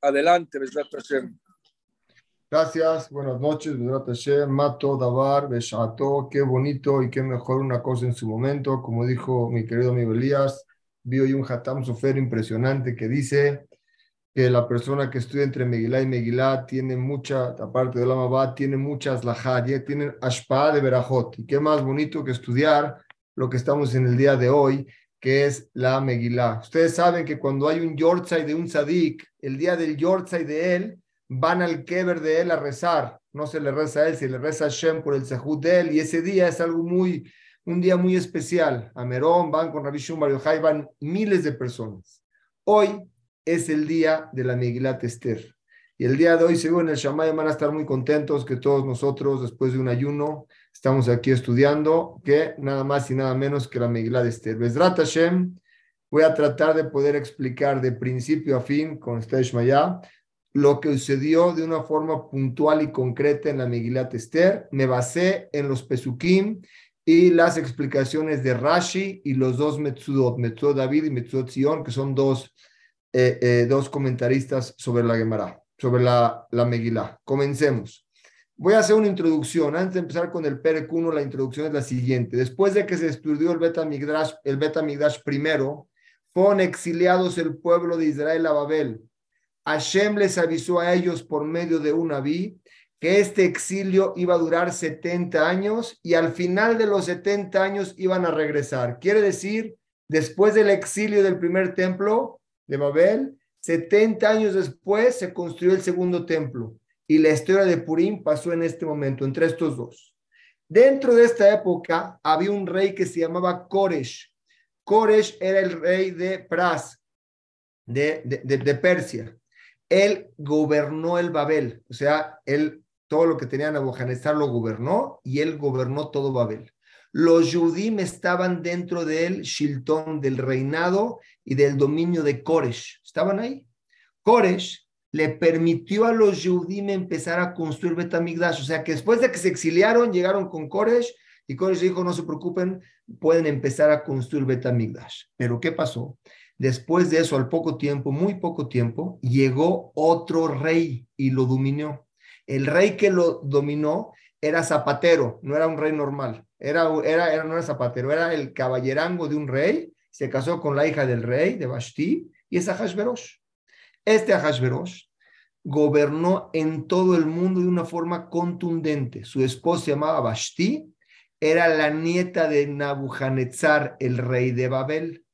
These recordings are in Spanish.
Adelante, Besrat Hashem. Gracias, buenas noches, Besrat Hashem, Mato, Dabar, Beshato, qué bonito y qué mejor una cosa en su momento, como dijo mi querido amigo Elías, vi hoy un Hatam Sofer impresionante que dice que la persona que estudia entre Megilá y Megilá tiene mucha, aparte de la Mabá, tiene muchas lajad, tiene ashpa de Berajot, y qué más bonito que estudiar lo que estamos en el día de hoy, que es la Megilá. Ustedes saben que cuando hay un Yortzai de un Sadik, el día del Yortzai de él, van al Keber de él a rezar. No se le reza a él, se le reza a Shem por el Sehut de él. Y ese día es algo muy, un día muy especial. A Merón van con Rabbi Shum Bar van miles de personas. Hoy es el día de la Megilá Esther. Y el día de hoy, según el Shammai, van a estar muy contentos que todos nosotros, después de un ayuno, estamos aquí estudiando, que nada más y nada menos que la Megilá de Esther. Bezrat Hashem, voy a tratar de poder explicar de principio a fin con este Shmaya lo que sucedió de una forma puntual y concreta en la Megilá Esther. Me basé en los Pesukim y las explicaciones de Rashi y los dos Metzudot, Metzudot David y Metzudot Sion, que son dos, eh, eh, dos comentaristas sobre la Gemara, sobre la, la Megilá. Comencemos. Voy a hacer una introducción. Antes de empezar con el Perek 1, la introducción es la siguiente. Después de que se estudió el Beta Migdash, el Beta Migdash primero, fueron exiliados el pueblo de Israel a Babel. Hashem les avisó a ellos por medio de un aví que este exilio iba a durar 70 años y al final de los 70 años iban a regresar. Quiere decir, después del exilio del primer templo de Babel, 70 años después se construyó el segundo templo y la historia de Purim pasó en este momento, entre estos dos. Dentro de esta época había un rey que se llamaba Koresh. Koresh era el rey de Pras, de, de, Persia. Él gobernó el Babel, o sea, él todo lo que tenía Nabucodonosor lo gobernó y él gobernó todo Babel. Los Yudim estaban dentro del Shiltón, del reinado y del dominio de Koresh. Estaban ahí. Koresh le permitió a los Yudim empezar a construir Betamigdash. O sea que después de que se exiliaron, llegaron con Koresh y Koresh dijo, no se preocupen, pueden empezar a construir Betamigdash. Pero ¿qué pasó? Después de eso, al poco tiempo, muy poco tiempo, llegó otro rey y lo dominó. El rey que lo dominó era zapatero, no era un rey normal. Era, era, era, no era zapatero, era el caballerango de un rey. Se casó con la hija del rey, de Bashti, y es Ahashverosh. Este Ahashverosh gobernó en todo el mundo de una forma contundente. Su esposa se llamaba Bashti, era la nieta de Nabujanetzar, el rey de Babel.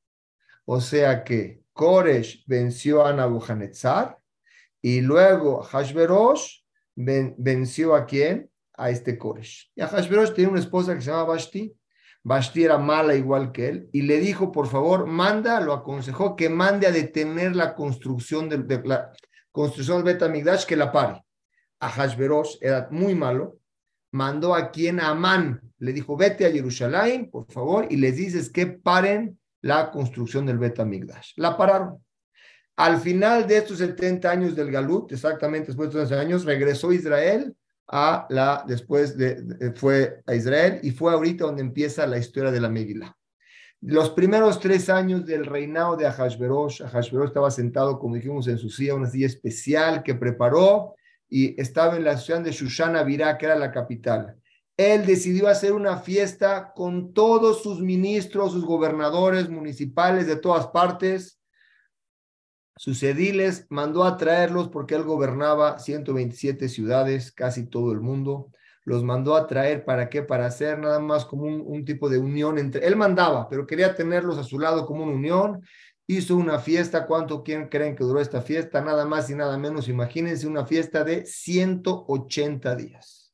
O sea que Koresh venció a Nabujanetzar y luego Hashverosh venció a quién? A este Koresh. Y Hashverosh tenía una esposa que se llamaba Bashti. Basti era mala igual que él, y le dijo, por favor, manda, lo aconsejó que mande a detener la construcción del, de la construcción del Betamigdash, que la pare. A Hashverosh era muy malo, mandó a quien a Amán, le dijo, vete a Jerusalén, por favor, y les dices que paren la construcción del Betamigdash. La pararon. Al final de estos 70 años del Galut, exactamente después de estos años, regresó Israel a la, después de, fue a Israel y fue ahorita donde empieza la historia de la Megillah. Los primeros tres años del reinado de Ahashverosh, Ahashverosh estaba sentado, como dijimos, en su silla, una silla especial que preparó y estaba en la ciudad de Shushana Virá, que era la capital. Él decidió hacer una fiesta con todos sus ministros, sus gobernadores municipales de todas partes, sus ediles, mandó a traerlos porque él gobernaba 127 ciudades, casi todo el mundo. Los mandó a traer para qué? Para hacer nada más como un, tipo de unión entre. Él mandaba, pero quería tenerlos a su lado como una unión. Hizo una fiesta. ¿Cuánto quién creen que duró esta fiesta? Nada más y nada menos. Imagínense una fiesta de 180 días.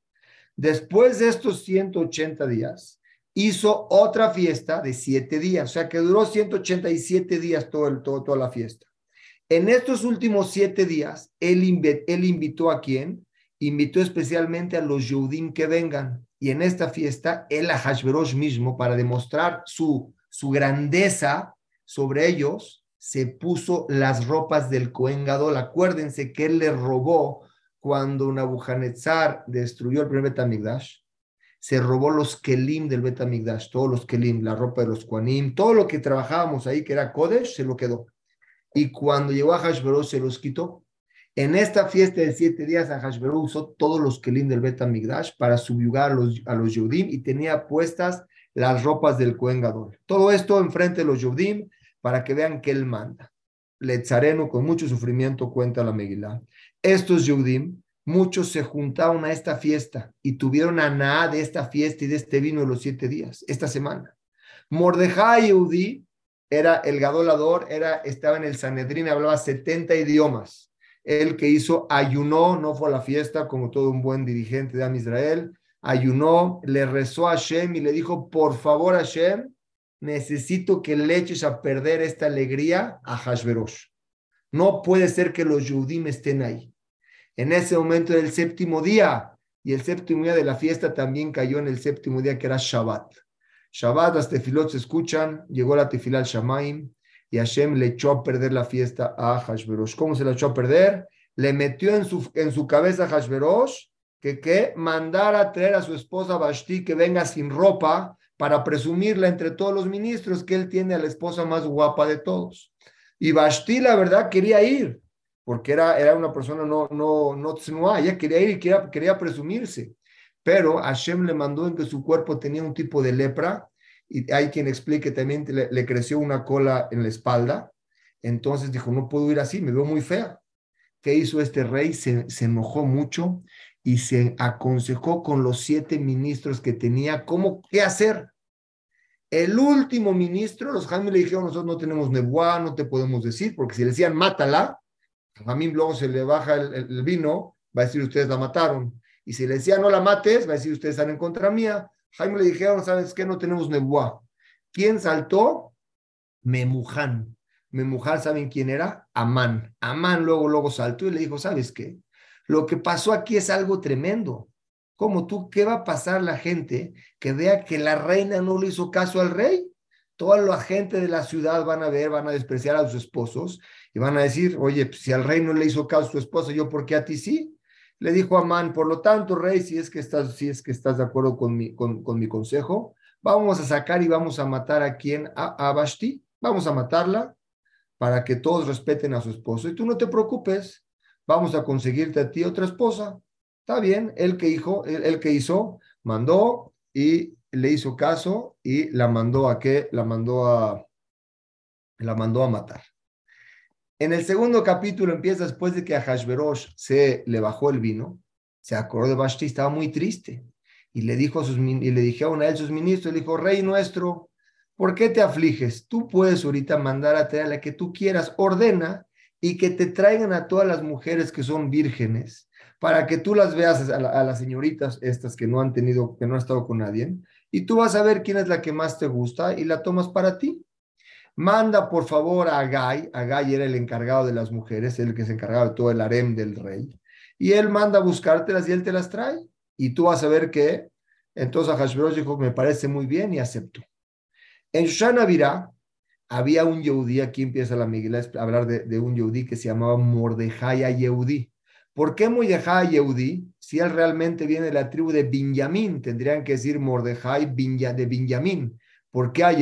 Después de estos 180 días, hizo otra fiesta de 7 días. O sea que duró 187 días todo el, todo, toda la fiesta. En estos últimos siete días, él, invitó a quién? Invitó especialmente a los Yehudim que vengan. Y en esta fiesta, él a Hashverosh mismo, para demostrar su, grandeza sobre ellos, se puso las ropas del Cohen Gadol. Acuérdense que él le robó cuando Nabujanetzar destruyó el primer Betamigdash. Se robó los Kelim del Betamigdash, todos los Kelim, la ropa de los Kuanim, todo lo que trabajábamos ahí, que era Kodesh, se lo quedó. Y cuando llegó a Hashverosh se los quitó. En esta fiesta de siete días, Ahashverosh usó todos los kelim del Bet Migdash para subyugar a los, a los Yehudim y tenía puestas las ropas del Gadol. Todo esto enfrente de los Yehudim para que vean que él manda. Letzareno, con mucho sufrimiento, cuenta la Megillah. Estos Yehudim, muchos se juntaron a esta fiesta y tuvieron a nada de esta fiesta y de este vino de los siete días, esta semana. Mordejai Yehudi era el gadolador, era, estaba en el Sanedrín, hablaba 70 idiomas el que hizo ayunó, no fue a la fiesta como todo un buen dirigente de Am Israel, ayunó, le rezó a Hashem y le dijo, por favor Hashem, necesito que le eches a perder esta alegría a Hashverosh. No puede ser que los Yudim estén ahí. En ese momento del séptimo día, y el séptimo día de la fiesta también cayó en el séptimo día que era Shabbat. Shabbat, las tefilot se escuchan, llegó la tefilal Shamaim, y Hashem le echó a perder la fiesta a Hashverosh. ¿Cómo se la echó a perder? Le metió en su, en su cabeza a Hashverosh que, que mandara traer a su esposa Vashti que venga sin ropa para presumirla entre todos los ministros que él tiene a la esposa más guapa de todos. Y Vashti, la verdad, quería ir, porque era, era una persona no, no, no ella quería ir y quería, quería presumirse. Pero Hashem le mandó en que su cuerpo tenía un tipo de lepra y hay quien explique también le, creció una cola en la espalda. Entonces dijo, no puedo ir así, me veo muy fea. ¿Qué hizo este rey? Se, enojó mucho y se aconsejó con los siete ministros que tenía cómo qué hacer. El último ministro, los Jamín le dijeron, nosotros no tenemos nebuá, no te podemos decir, porque si le decían, mátala, a mí luego se le baja el, vino, va a decir, ustedes la mataron. Y si le decía, no la mates, va a decir, ustedes están en contra mía. Jaime le dijeron, ¿sabes qué? No tenemos nebuá. ¿Quién saltó? Memuján. Memuján, ¿saben quién era? Amán. Amán luego, luego saltó y le dijo, ¿sabes qué? Lo que pasó aquí es algo tremendo. ¿Cómo tú? ¿Qué va a pasar la gente que vea que la reina no le hizo caso al rey? Toda la gente de la ciudad van a ver, van a despreciar a sus esposos y van a decir, oye, pues, si al rey no le hizo caso a su esposa, ¿yo por qué a ti sí? Le dijo a Amán, por lo tanto, rey, si es que estás, si es que estás de acuerdo con mi, con, mi consejo, vamos a sacar y vamos a matar a quien, a, a vamos a matarla para que todos respeten a su esposo. Y tú no te preocupes, vamos a conseguirte a ti otra esposa. Está bien, el que, hizo, el, que hizo, mandó y le hizo caso y la mandó a qué? La mandó a, la mandó a matar. En el segundo capítulo empieza después de que a Hashverosh se le bajó el vino, se acordó de Vashti, estaba muy triste. Y le dijo a sus y sus ministros, le dijo, Rey nuestro, ¿por qué te afliges? Tú puedes ahorita mandar a traer a la que tú quieras, ordena y que te traigan a todas las mujeres que son vírgenes, para que tú las veas a, a, las señoritas estas que no han tenido, que no han estado con nadie, y tú vas a ver quién es la que más te gusta y la tomas para ti. Manda por favor a Agai, Agai era el encargado de las mujeres, el que se encargaba de todo el harem del rey, y él manda a buscártelas y él te las trae, y tú vas a ver que, entonces Hashverosh dijo, me parece muy bien y acepto. En Shoshana Virá había un Yehudí, aquí empieza la Miguel a hablar de, un Yehudí que se llamaba Mordejaya Yehudí. ¿Por qué Mordejaya Yehudí? Si él realmente viene de la tribu de Binyamin, tendrían que decir Mordejai de Binyamin. ¿Por qué a?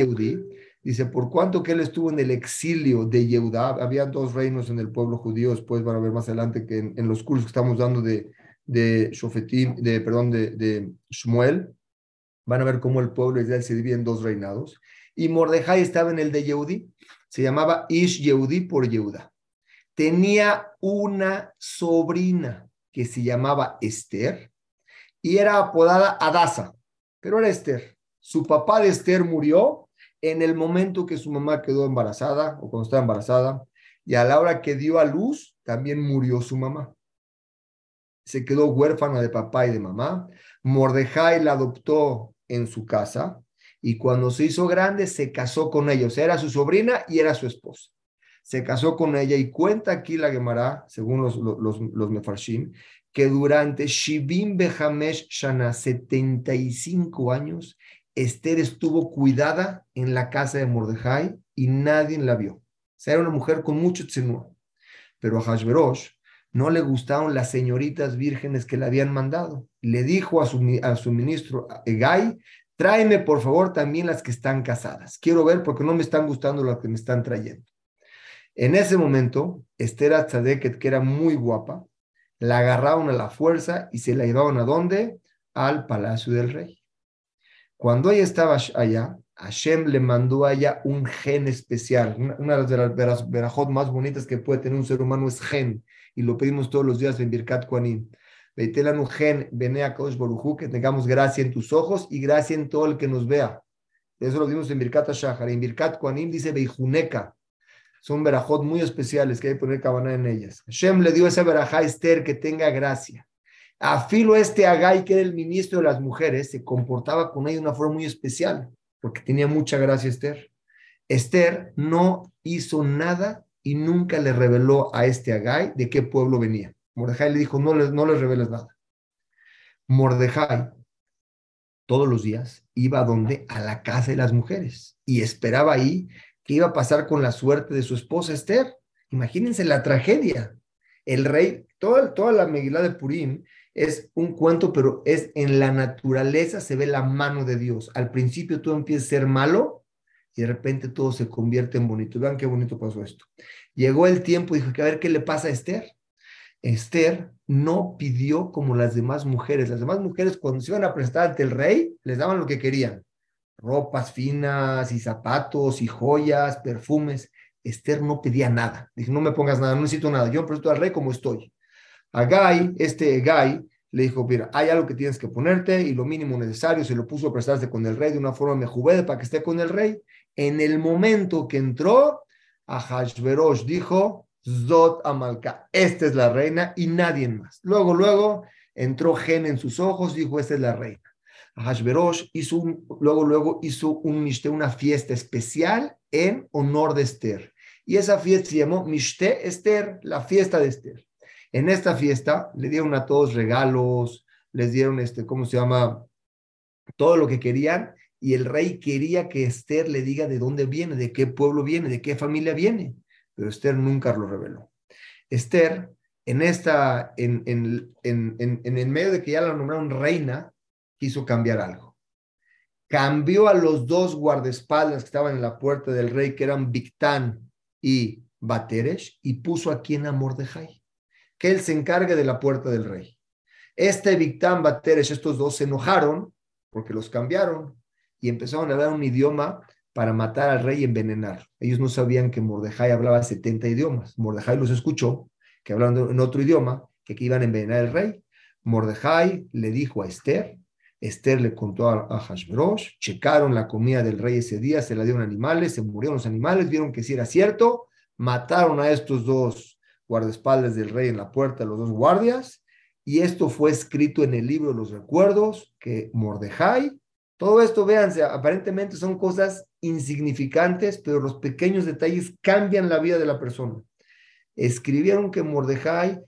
Dice, por cuanto que él estuvo en el exilio de Yehudá, había dos reinos en el pueblo judío, después van a ver más adelante que en, los cursos que estamos dando de, de Shofetim, de, perdón, de, de Shmuel, van a ver cómo el pueblo de Israel se divide en dos reinados. Y Mordejai estaba en el de Yehudí, se llamaba Ish Yehudí por Yehuda. Tenía una sobrina que se llamaba Esther y era apodada Adasa, pero era Esther. Su papá de Esther murió en el momento que su mamá quedó embarazada o cuando estaba embarazada, y a la hora que dio a luz, también murió su mamá. Se quedó huérfana de papá y de mamá. Mordejai la adoptó en su casa y cuando se hizo grande se casó con ella. O sea, era su sobrina y era su esposa. Se casó con ella y cuenta aquí la Gemara, según los, los, los Mefarshim, que durante Shibim Behamesh Shana, 75 años, Esther estuvo cuidada en la casa de Mordejai y nadie la vio. O sea, era una mujer con mucho tsenúa. Pero a Hashverosh no le gustaron las señoritas vírgenes que le habían mandado. Le dijo a su, ministro Egai, tráeme por favor también las que están casadas. Quiero ver porque no me están gustando las que me están trayendo. En ese momento, Esther Tzadeket, que era muy guapa, la agarraron a la fuerza y se la llevaron a dónde? Al palacio del rey. Cuando ella estaba allá, Hashem le mandó a ella un gen especial. Una de las verajot más bonitas que puede tener un ser humano es gen. Y lo pedimos todos los días en Birkat Kuanim. Veitelan un gen, Benea Kosh Borujú, que tengamos gracia en tus ojos y gracia en todo el que nos vea. Eso lo dimos en Birkat Shahar. En Birkat Kuanim dice Beijuneka. Son verajot muy especiales que hay que poner cabana en ellas. Hashem le dio esa verajá a Esther que tenga gracia. Afilo este Agai, que era el ministro de las mujeres, se comportaba con ella de una forma muy especial, porque tenía mucha gracia Esther. Esther no hizo nada y nunca le reveló a este Agai de qué pueblo venía. Mordejai le dijo, no les, no les reveles nada. Mordejai todos los días iba a donde? A la casa de las mujeres y esperaba ahí qué iba a pasar con la suerte de su esposa Esther. Imagínense la tragedia. El rey, toda, toda la Megilá de Purim es un cuento, pero es en la naturaleza se ve la mano de Dios. Al principio tú empiezas a ser malo y de repente todo se convierte en bonito. Vean qué bonito pasó esto. Llegó el tiempo y dijo a ver qué le pasa a Esther. Esther no pidió como las demás mujeres. Las demás mujeres cuando se iban a prestar ante el rey, les daban lo que querían ropas finas y zapatos y joyas, perfumes. Esther no pedía nada. Dijo, no me pongas nada, no necesito nada. Yo presento al rey como estoy. A Gai, este Gai, le dijo, mira, hay algo que tienes que ponerte y lo mínimo necesario se lo puso a prestarse con el rey de una forma mejubede para que esté con el rey. En el momento que entró, a Hashverosh dijo, Zot Amalka, esta es la reina y nadie más. Luego, luego entró Gen en sus ojos, dijo, esta es la reina. Hashverosh hizo luego, luego hizo un mishte, una fiesta especial en honor de Esther. Y esa fiesta se llamó Mishte Esther, la fiesta de Esther. En esta fiesta le dieron a todos regalos, les dieron, este, ¿cómo se llama? Todo lo que querían. Y el rey quería que Esther le diga de dónde viene, de qué pueblo viene, de qué familia viene. Pero Esther nunca lo reveló. Esther, en esta, en, en, en, en el medio de que ya la nombraron reina, quiso cambiar algo. Cambió a los dos guardaespaldas que estaban en la puerta del rey, que eran Victán y Bateresh, y puso aquí en Amor de Jai, que él se encargue de la puerta del rey. Este Victán, Bateresh, estos dos se enojaron porque los cambiaron y empezaron a hablar un idioma para matar al rey y envenenar. Ellos no sabían que Mordejai hablaba 70 idiomas. Mordejai los escuchó, que hablando en otro idioma, que, iban a envenenar al rey. Mordejai le dijo a Esther, Esther le contó a, Hashbrosh, checaron la comida del rey ese día, se la dieron animales, se murieron los animales, vieron que sí era cierto, mataron a estos dos guardaespaldas del rey en la puerta, los dos guardias, y esto fue escrito en el libro de los recuerdos que Mordejai, todo esto, véanse, aparentemente son cosas insignificantes, pero los pequeños detalles cambian la vida de la persona. Escribieron que Mordejai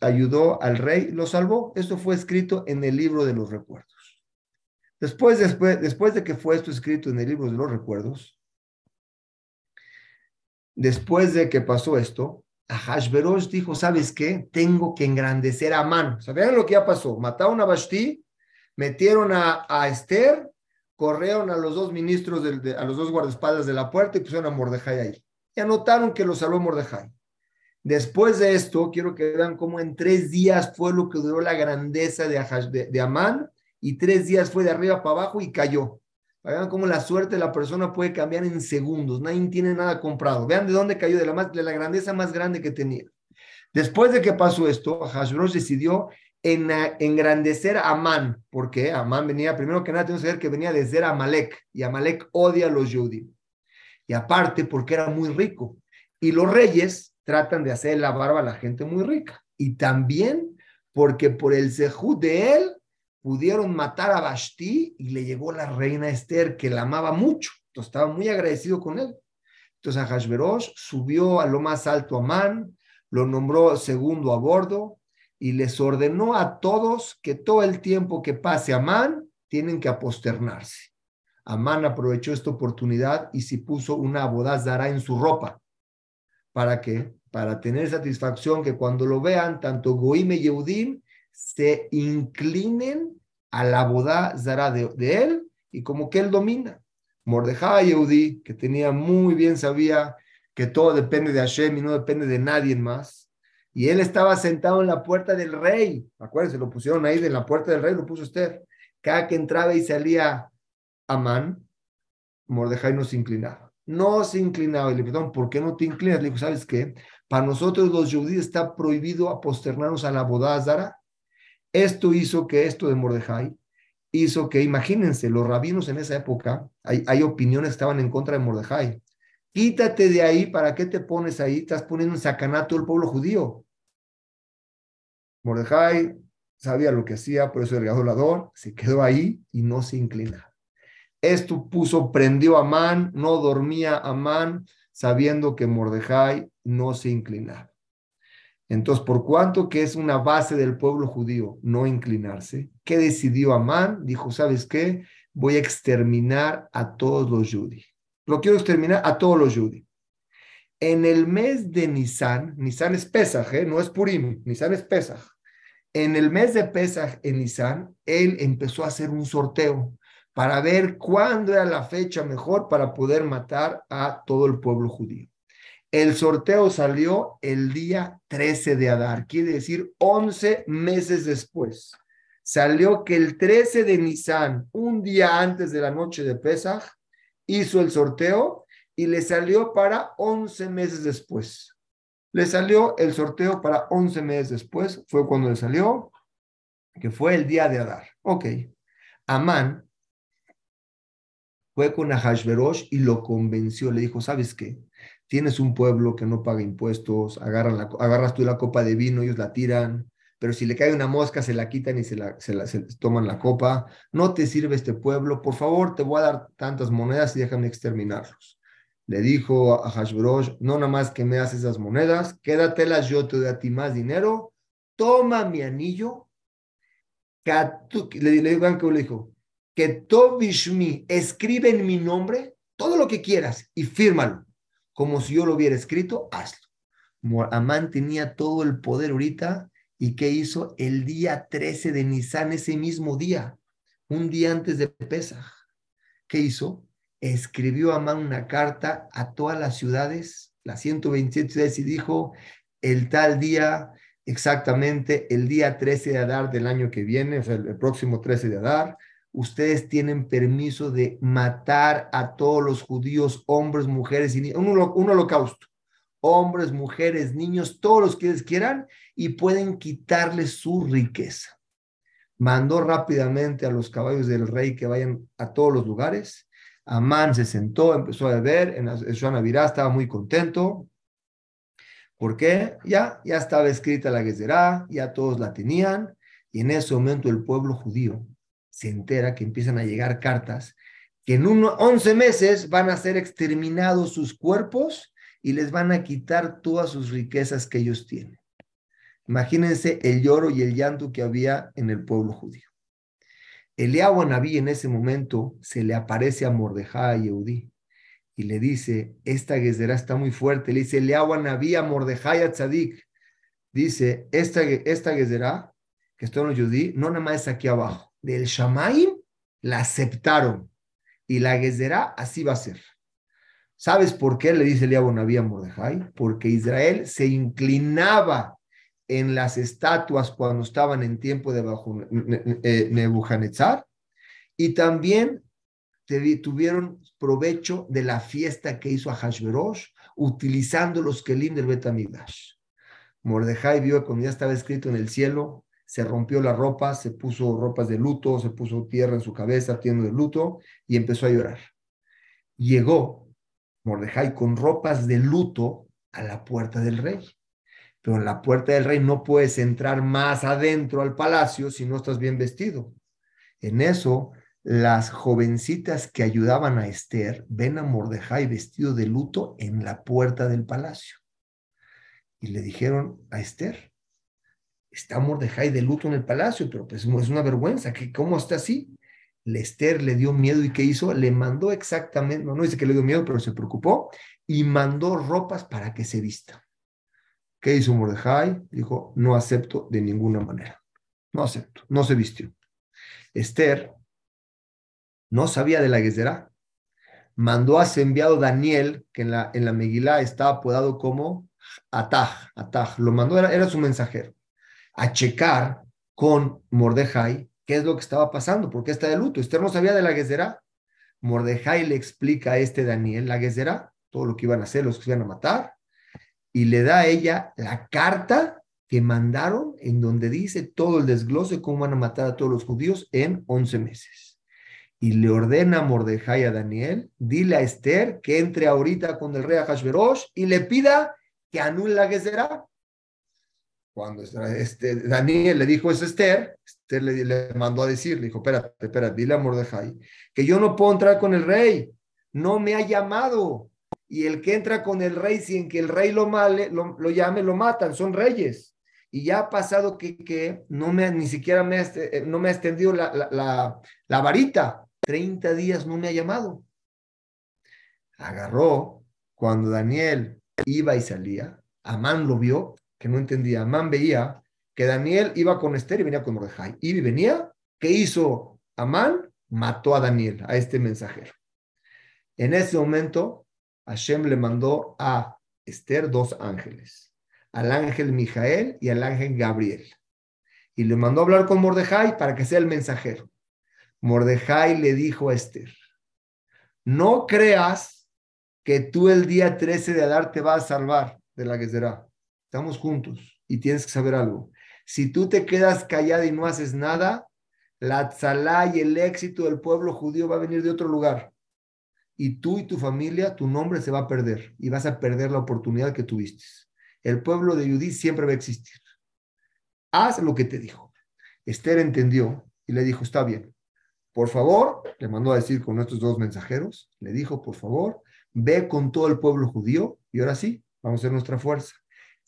ayudó al rey, lo salvó. Esto fue escrito en el libro de los recuerdos. Después, después, después de que fue esto escrito en el libro de los recuerdos, después de que pasó esto, a Hashverosh dijo, ¿sabes qué? Tengo que engrandecer a Amán. ¿Sabían lo que ya pasó? Mataron a Bashti, metieron a, a Esther, corrieron a los dos ministros, a los dos guardaespaldas de la puerta y pusieron a Mordejai ahí. Y anotaron que lo salvó Mordejai. Después de esto, quiero que vean cómo en tres días fue lo que duró la grandeza de, de, Amán y tres días fue de arriba para abajo y cayó. Vean cómo la suerte de la persona puede cambiar en segundos. Nadie tiene nada comprado. Vean de dónde cayó, de la, de la grandeza más grande que tenía. Después de que pasó esto, Hashbrosh decidió en, engrandecer a Amán. porque Amán venía, primero que nada, tenemos que ver que venía de Zer Amalek. Y Amalek odia a los judíos. Y aparte, porque era muy rico. Y los reyes tratan de hacer la barba a la gente muy rica. Y también porque por el sejud de él pudieron matar a Bashti y le llegó la reina Esther, que la amaba mucho. Entonces estaba muy agradecido con él. Entonces subió a lo más alto a Man, lo nombró segundo a bordo y les ordenó a todos que todo el tiempo que pase a Man tienen que aposternarse. Amán aprovechó esta oportunidad y se puso una abodazara en su ropa. ¿Para qué? Para tener satisfacción que cuando lo vean, tanto Goim y Yehudim se inclinen a la boda zara de, él y como que él domina. Mordejai Yehudi, que tenía muy bien, sabía que todo depende de Hashem y no depende de nadie más. Y él estaba sentado en la puerta del rey. Acuérdense, lo pusieron ahí en la puerta del rey, lo puso Esther. Cada que entraba y salía Amán, Mordejai no se inclinaba. No se inclinaba. Y le preguntaron, ¿por qué no te inclinas? Le dijo, ¿sabes qué? Para nosotros los judíos está prohibido aposternarnos a la bodázara. Esto hizo que esto de Mordejai hizo que, imagínense, los rabinos en esa época, hay, opiniones que estaban en contra de Mordejai. Quítate de ahí, ¿para qué te pones ahí? Estás poniendo en sacanato el pueblo judío. Mordejai sabía lo que hacía, por eso el regalador se quedó ahí y no se inclina. Esto puso, prendió a Man, no dormía a Man, sabiendo que Mordejai no se inclinaba. Entonces, por cuanto que es una base del pueblo judío no inclinarse, ¿qué decidió Amán? Dijo, ¿sabes qué? Voy a exterminar a todos los judíos. Lo quiero exterminar a todos los judíos. En el mes de Nisan, Nisan es Pesaj, ¿eh? no es Purim, Nisan es Pesaj. En el mes de Pesaj, en Nisan, él empezó a hacer un sorteo para ver cuándo era la fecha mejor para poder matar a todo el pueblo judío. El sorteo salió el día 13 de Adar, quiere decir 11 meses después. Salió que el 13 de Nisan, un día antes de la noche de Pesaj, hizo el sorteo y le salió para 11 meses después. Le salió el sorteo para 11 meses después, fue cuando le salió, que fue el día de Adar. Ok. Amán fue con Ahashverosh y lo convenció. Le dijo, ¿sabes qué? Tienes un pueblo que no paga impuestos, agarras tú la copa de vino, ellos la tiran, pero si le cae una mosca, se la quitan y se, la, toman la copa. No te sirve este pueblo, por favor, te voy a dar tantas monedas y déjame exterminarlos. Le dijo a Hashverosh, no nada más que me das esas monedas, quédatelas, yo te doy a ti más dinero, toma mi anillo. Le, le, le dijo, que Tobishmi escribe en mi nombre todo lo que quieras y fírmalo. Como si yo lo hubiera escrito, hazlo. Amán tenía todo el poder ahorita y ¿qué hizo? El día 13 de Nisan, ese mismo día, un día antes de Pesaj. ¿Qué hizo? Escribió Amán una carta a todas las ciudades, las 127 ciudades, y dijo, el tal día, exactamente el día 13 de Adar del año que viene, o sea, el próximo 13 de Adar, ustedes tienen permiso de matar a todos los judíos, hombres, mujeres y niños, un, holocausto, hombres, mujeres, niños, todos los que quieran, y pueden quitarles su riqueza. Mandó rápidamente a los caballos del rey que vayan a todos los lugares. Amán se sentó, empezó a beber, en la Virá estaba muy contento. ¿Por qué? Ya, ya estaba escrita la Gezerá, ya todos la tenían, y en ese momento el pueblo judío se entera que empiezan a llegar cartas que en unos 11 meses van a ser exterminados sus cuerpos y les van a quitar todas sus riquezas que ellos tienen. Imagínense el lloro y el llanto que había en el pueblo judío. Eliahu Anabí en ese momento se le aparece a Mordejai y Eudí y le dice, esta Gezerá está muy fuerte. Le dice Eliahu Anabí a Mordejai a Tzadik. Dice, esta, esta que está en los Yudí, no nada más es aquí abajo del Shamaim la aceptaron y la Gezerá así va a ser. ¿Sabes por qué le dice Eliab Nabí a Mordejai? Porque Israel se inclinaba en las estatuas cuando estaban en tiempo de eh, Nebuchadnezzar y también tuvieron provecho de la fiesta que hizo a Hashverosh utilizando los kelim del Betamigdash. Mordejai vio cuando ya estaba escrito en el cielo, se rompió la ropa, se puso ropas de luto, se puso tierra en su cabeza, tiendo de luto, y empezó a llorar. Llegó Mordejai con ropas de luto a la puerta del rey. Pero en la puerta del rey no puedes entrar más adentro al palacio si no estás bien vestido. En eso, las jovencitas que ayudaban a Esther ven a Mordejai vestido de luto en la puerta del palacio. Y le dijeron a Esther, está Mordejai de luto en el palacio, pero pues es una vergüenza, que ¿cómo está así? Lester le dio miedo y ¿qué hizo? Le mandó exactamente, no, no dice que le dio miedo, pero se preocupó y mandó ropas para que se vista. ¿Qué hizo Mordejai? Dijo, no acepto de ninguna manera. No acepto, no se vistió. Esther no sabía de la Gezerá. mandó a su enviado Daniel, que en la, en la Megilá está apodado como Ataj, Ataj, lo mandó, era, era su mensajero, a checar con Mordejai qué es lo que estaba pasando, porque está de luto. Esther no sabía de la Gezerá. Mordejai le explica a este Daniel la Gezerá, todo lo que iban a hacer, los que iban a matar, y le da a ella la carta que mandaron en donde dice todo el desglose cómo van a matar a todos los judíos en 11 meses. Y le ordena a Mordejai a Daniel, dile a Esther que entre ahorita con el rey Ahashverosh y le pida que anule la Gezerá. Cuando este, Daniel le dijo eso a Esther, Esther le, mandó a decir, le dijo, espérate, espérate, dile a Mordejai que yo no puedo entrar con el rey, no me ha llamado. Y el que entra con el rey sin que el rey lo, male, lo, lo llame, lo matan, son reyes y ya ha pasado que, que no me, ni siquiera me, eh, no me ha extendido la, la, la, la varita. 30 días no me ha llamado. Agarró cuando Daniel iba y salía. Amán lo vio, que no entendía. Amán veía que Daniel iba con Esther y venía con Mordejai. Y venía, ¿qué hizo Amán? Mató a Daniel, a este mensajero. En ese momento, Hashem le mandó a Esther dos ángeles al ángel Mijael y al ángel Gabriel. Y le mandó a hablar con Mordejai para que sea el mensajero. Mordejai le dijo a Esther, no creas que tú el día 13 de Adar te vas a salvar de la será. Estamos juntos y tienes que saber algo. Si tú te quedas callada y no haces nada, la tzalá y el éxito del pueblo judío va a venir de otro lugar. Y tú y tu familia, tu nombre se va a perder y vas a perder la oportunidad que tuviste el pueblo de Judí siempre va a existir. Haz lo que te dijo. Esther entendió y le dijo, está bien. Por favor, le mandó a decir con estos dos mensajeros, le dijo, por favor, ve con todo el pueblo judío y ahora sí, vamos a hacer nuestra fuerza.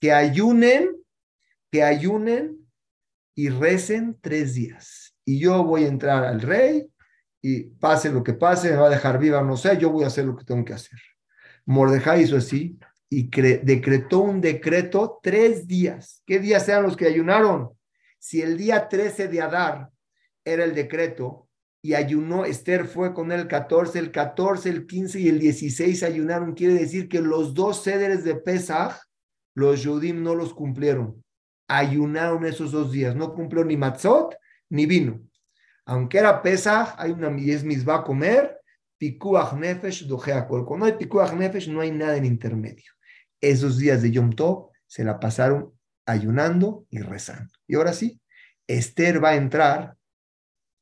Que ayunen, que ayunen y recen tres días. Y yo voy a entrar al rey y pase lo que pase, me va a dejar viva, no sé, yo voy a hacer lo que tengo que hacer. Mordejai hizo así, y decretó un decreto tres días. ¿Qué días eran los que ayunaron? Si el día 13 de Adar era el decreto y ayunó, Esther fue con él el 14, el 14, el 15 y el 16 ayunaron, quiere decir que los dos cederes de Pesach, los Yudim no los cumplieron. Ayunaron esos dos días, no cumplió ni matzot ni vino. Aunque era Pesach, hay una va a comer, Pikuach Nefesh, Cuando no hay Pikuach Nefesh, no hay nada en intermedio esos días de Yom Tov se la pasaron ayunando y rezando. Y ahora sí, Esther va a entrar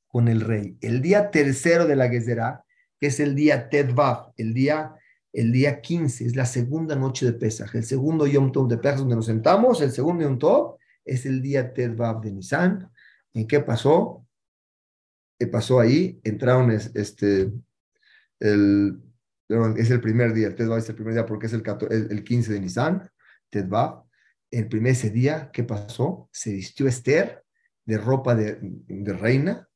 con el rey. El día tercero de la Gezerá, que es el día Tedvav, el día, el día 15, es la segunda noche de Pesach, el segundo Yom Tov de Pesach donde nos sentamos, el segundo Yom Tov es el día Tedvav de Nisan. ¿En qué pasó? ¿Qué pasó ahí? Entraron este, el, es el primer día, el es el primer día porque es el, el 15 de Nisan, Tedva. El primer ese día, ¿qué pasó? Se vistió Esther de ropa de, reina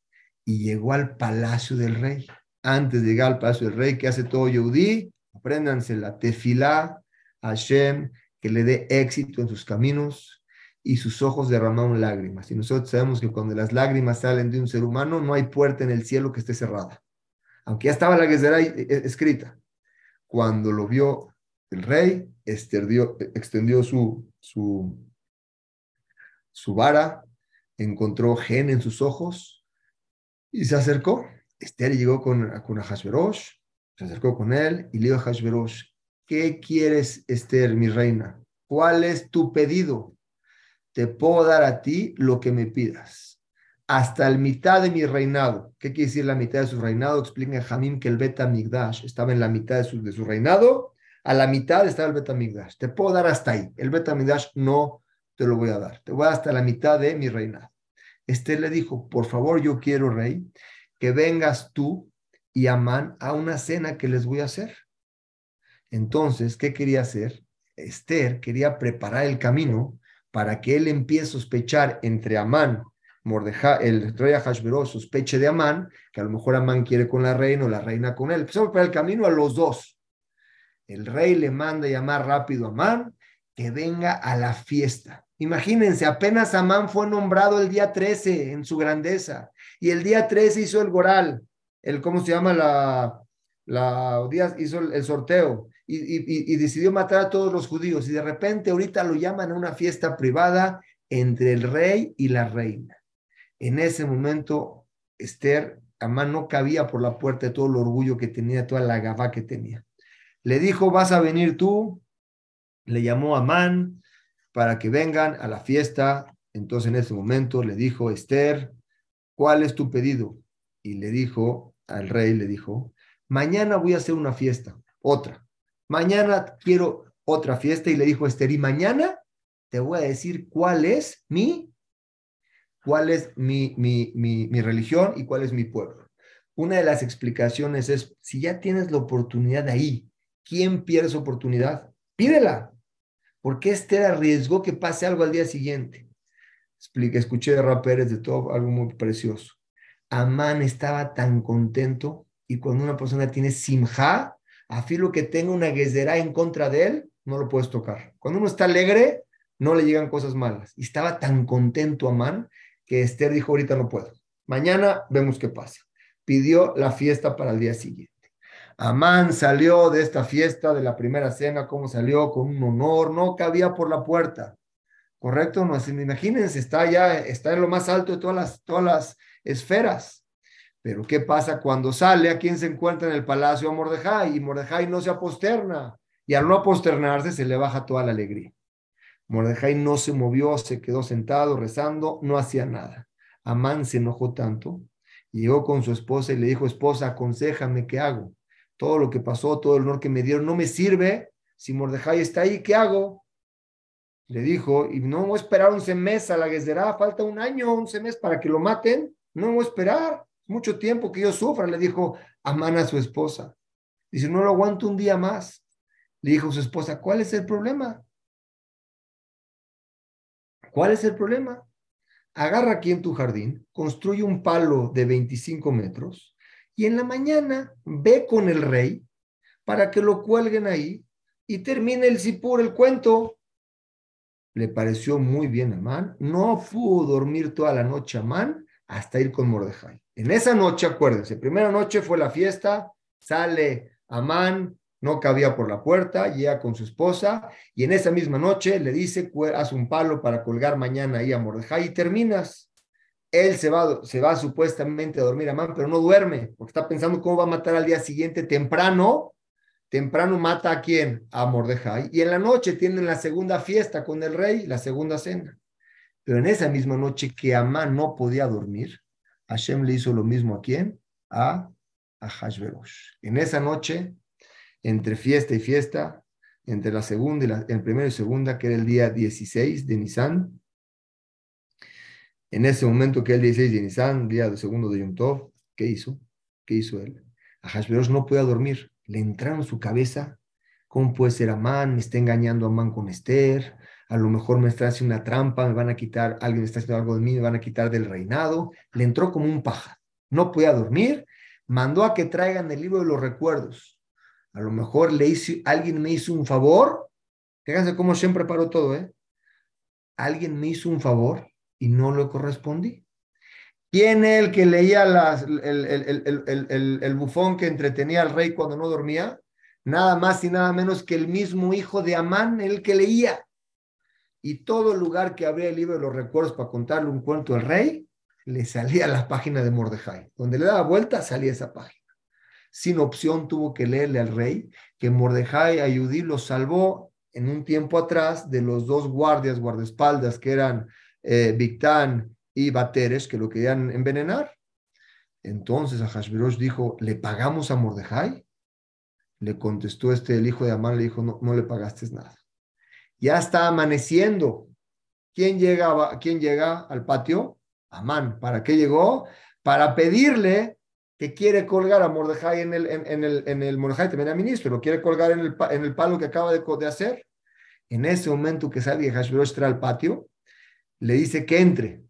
y llegó al palacio del rey. Antes de llegar al palacio del rey, ¿qué hace todo Yehudí? Apréndanse la tefilá, Hashem, que le dé éxito en sus caminos y sus ojos derramaron lágrimas. Y nosotros sabemos que cuando las lágrimas salen de un ser humano, no hay puerta en el cielo que esté cerrada. Aunque ya estaba la Gezerá eh, escrita. Cuando lo vio el rey, extendió, extendió su, vara, encontró gen en sus ojos y se acercó. Esther llegó con, con se acercó con él y le dijo a Ahashverosh, ¿qué quieres, Esther, mi reina? ¿Cuál es tu pedido? Te puedo dar a ti lo que me pidas hasta la mitad de mi reinado. ¿Qué quiere decir la mitad de su reinado? Explica Jamim que el Beta Migdash estaba en la mitad de su, de su reinado, a la mitad estaba el Beta Migdash. Te puedo dar hasta ahí. El Beta Migdash no te lo voy a dar. Te voy hasta la mitad de mi reinado. Esther le dijo, por favor, yo quiero, rey, que vengas tú y Amán a una cena que les voy a hacer. Entonces, ¿qué quería hacer? Esther quería preparar el camino para que él empiece a sospechar entre Amán Mordejai, el rey Hashverosh sospeche de Amán, que a lo mejor Amán quiere con la reina o la reina con él. Empezamos para el camino a los dos. El rey le manda llamar rápido a Amán que venga a la fiesta. Imagínense, apenas Amán fue nombrado el día 13 en su grandeza y el día 13 hizo el Goral, el, ¿cómo se llama? La, la hizo el, sorteo y, y, decidió matar a todos los judíos y de repente ahorita lo llaman a una fiesta privada entre el rey y la reina. En ese momento, Esther, Amán no cabía por la puerta de todo el orgullo que tenía, toda la gabá que tenía. Le dijo, vas a venir tú. Le llamó Amán para que vengan a la fiesta. Entonces en ese momento le dijo, Esther, ¿cuál es tu pedido? Y le dijo al rey, le dijo, mañana voy a hacer una fiesta, otra. Mañana quiero otra fiesta. Y le dijo Esther, y mañana te voy a decir cuál es mi, cuál es mi, mi, mi, religión y cuál es mi pueblo. Una de las explicaciones es, si ya tienes la oportunidad ahí, ¿quién pierde su oportunidad? Pídela. porque Esther arriesgó que pase algo al día siguiente? Explique, escuché de Rapérez de todo algo muy precioso. Amán estaba tan contento y cuando una persona tiene simja, afilo que tenga una guesera en contra de él, no lo puedes tocar. Cuando uno está alegre, no le llegan cosas malas. Y estaba tan contento Amán que Esther dijo, ahorita no puedo. Mañana vemos qué pasa. Pidió la fiesta para el día siguiente. Amán salió de esta fiesta, de la primera cena, ¿cómo salió? Con un honor, no cabía por la puerta. ¿Correcto? No, imagínense, está ya, está en lo más alto de todas las, todas las esferas. Pero ¿qué pasa cuando sale? ¿A quién se encuentra en el palacio? A Mordejai. Y Mordejai no se aposterna. Y al no aposternarse se le baja toda la alegría. Mordejai no se movió, se quedó sentado rezando, no hacía nada. Amán se enojó tanto, llegó con su esposa y le dijo, esposa, aconsejame, ¿qué hago? Todo lo que pasó, todo el honor que me dieron, no me sirve. Si Mordejai está ahí, ¿qué hago? Le dijo, y no voy a esperar un mes a la guesderá, falta un año, un mes para que lo maten. No voy a esperar, mucho tiempo que yo sufra, le dijo Amán a su esposa. Dice, no lo aguanto un día más. Le dijo su esposa, ¿cuál es el problema? ¿Cuál es el problema? Agarra aquí en tu jardín, construye un palo de 25 metros y en la mañana ve con el rey para que lo cuelguen ahí y termine el sipur, el cuento. Le pareció muy bien a Amán. No pudo dormir toda la noche Amán hasta ir con Mordejai. En esa noche, acuérdense, primera noche fue la fiesta, sale Amán, no cabía por la puerta, llega con su esposa y en esa misma noche le dice, haz un palo para colgar mañana ahí a Mordejai y terminas. Él se va, se va supuestamente a dormir a Man, pero no duerme, porque está pensando cómo va a matar al día siguiente temprano. Temprano mata a quién? A Mordejai. Y en la noche tienen la segunda fiesta con el rey, la segunda cena. Pero en esa misma noche que Amán no podía dormir, Hashem le hizo lo mismo a quién? A, a Hashverosh. En esa noche entre fiesta y fiesta, entre la segunda y la, el primero y segunda, que era el día 16 de Nisan. En ese momento que el 16 de Nisan, día de segundo de Yom Tov, ¿qué hizo? ¿Qué hizo él? A Hashverosh no podía dormir. Le entraron en su cabeza, ¿cómo puede ser Amán? Me está engañando Amán con Esther. A lo mejor me está haciendo una trampa, me van a quitar, alguien está haciendo algo de mí, me van a quitar del reinado. Le entró como un paja. No podía dormir. Mandó a que traigan el libro de los recuerdos a lo mejor le hizo, alguien me hizo un favor. Fíjense cómo siempre preparó todo, ¿eh? Alguien me hizo un favor y no lo correspondí. ¿Quién es el que leía las, el, el, el, bufón que entretenía al rey cuando no dormía? Nada más y nada menos que el mismo hijo de Amán, el que leía. Y todo lugar que abría el libro de los recuerdos para contarle un cuento al rey, le salía la página de Mordejai. Donde le daba vuelta, salía esa página sin opción tuvo que leerle al rey que Mordejai Ayudí lo salvó en un tiempo atrás de los dos guardias, guardaespaldas, que eran eh, Victán y Bateres, que lo querían envenenar. Entonces a Hashverosh dijo, ¿le pagamos a Mordejai? Le contestó este, el hijo de Amán, le dijo, no, no le pagaste nada. Ya está amaneciendo. ¿Quién llega, ¿Quién llega al patio? Amán. ¿Para qué llegó? Para pedirle que quiere colgar a Mordejai en el, en, el, en el Mordejai también era ministro, lo quiere colgar en el, en el palo que acaba de, de hacer. En ese momento que sale Hashverosh al patio, le dice que entre.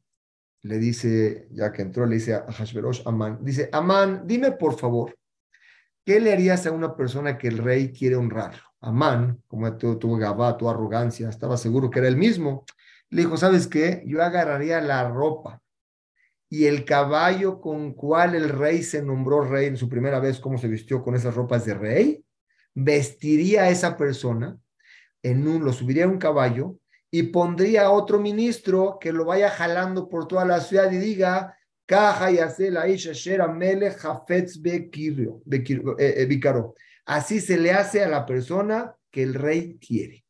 Le dice, ya que entró, le dice a Hashverosh, Amán, dice, Amán, dime por favor, ¿qué le harías a una persona que el rey quiere honrar? Amán, como tuvo tu gabá, tu arrogancia, estaba seguro que era el mismo. Le dijo, ¿sabes qué? Yo agarraría la ropa y el caballo con cual el rey se nombró rey en su primera vez, cómo se vistió con esas ropas de rey, vestiría a esa persona, en un, lo subiría a un caballo y pondría a otro ministro que lo vaya jalando por toda la ciudad y diga, Caja y hace la isha shera mele jafetz bekiro. Así se le hace a la persona que el rey quiere.